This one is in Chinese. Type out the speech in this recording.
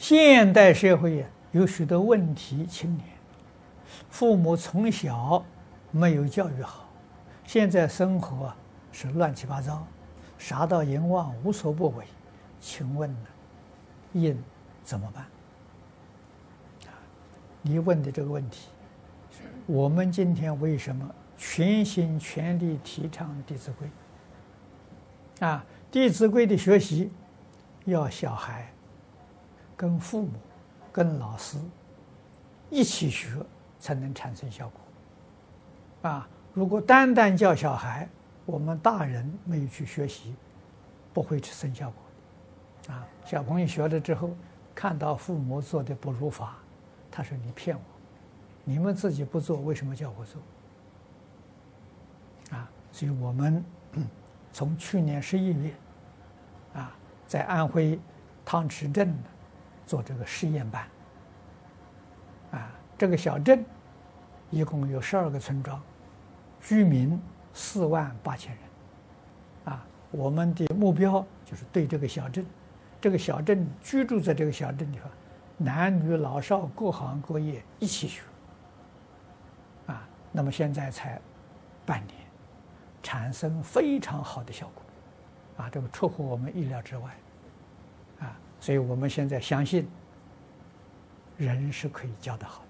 现代社会有许多问题青年，父母从小没有教育好，现在生活是乱七八糟，啥到淫妄无所不为，请问呢，应怎么办？你问的这个问题，我们今天为什么全心全力提倡《弟子规》？啊，《弟子规》的学习要小孩。跟父母、跟老师一起学，才能产生效果。啊，如果单单教小孩，我们大人没有去学习，不会去生效果。啊，小朋友学了之后，看到父母做的不如法，他说：“你骗我，你们自己不做，为什么叫我做？”啊，所以我们从去年十一月，啊，在安徽汤池镇。做这个试验班，啊，这个小镇一共有十二个村庄，居民四万八千人，啊，我们的目标就是对这个小镇，这个小镇居住在这个小镇里头，男女老少各行各业一起学，啊，那么现在才半年，产生非常好的效果，啊，这个出乎我们意料之外。所以我们现在相信，人是可以教得好的。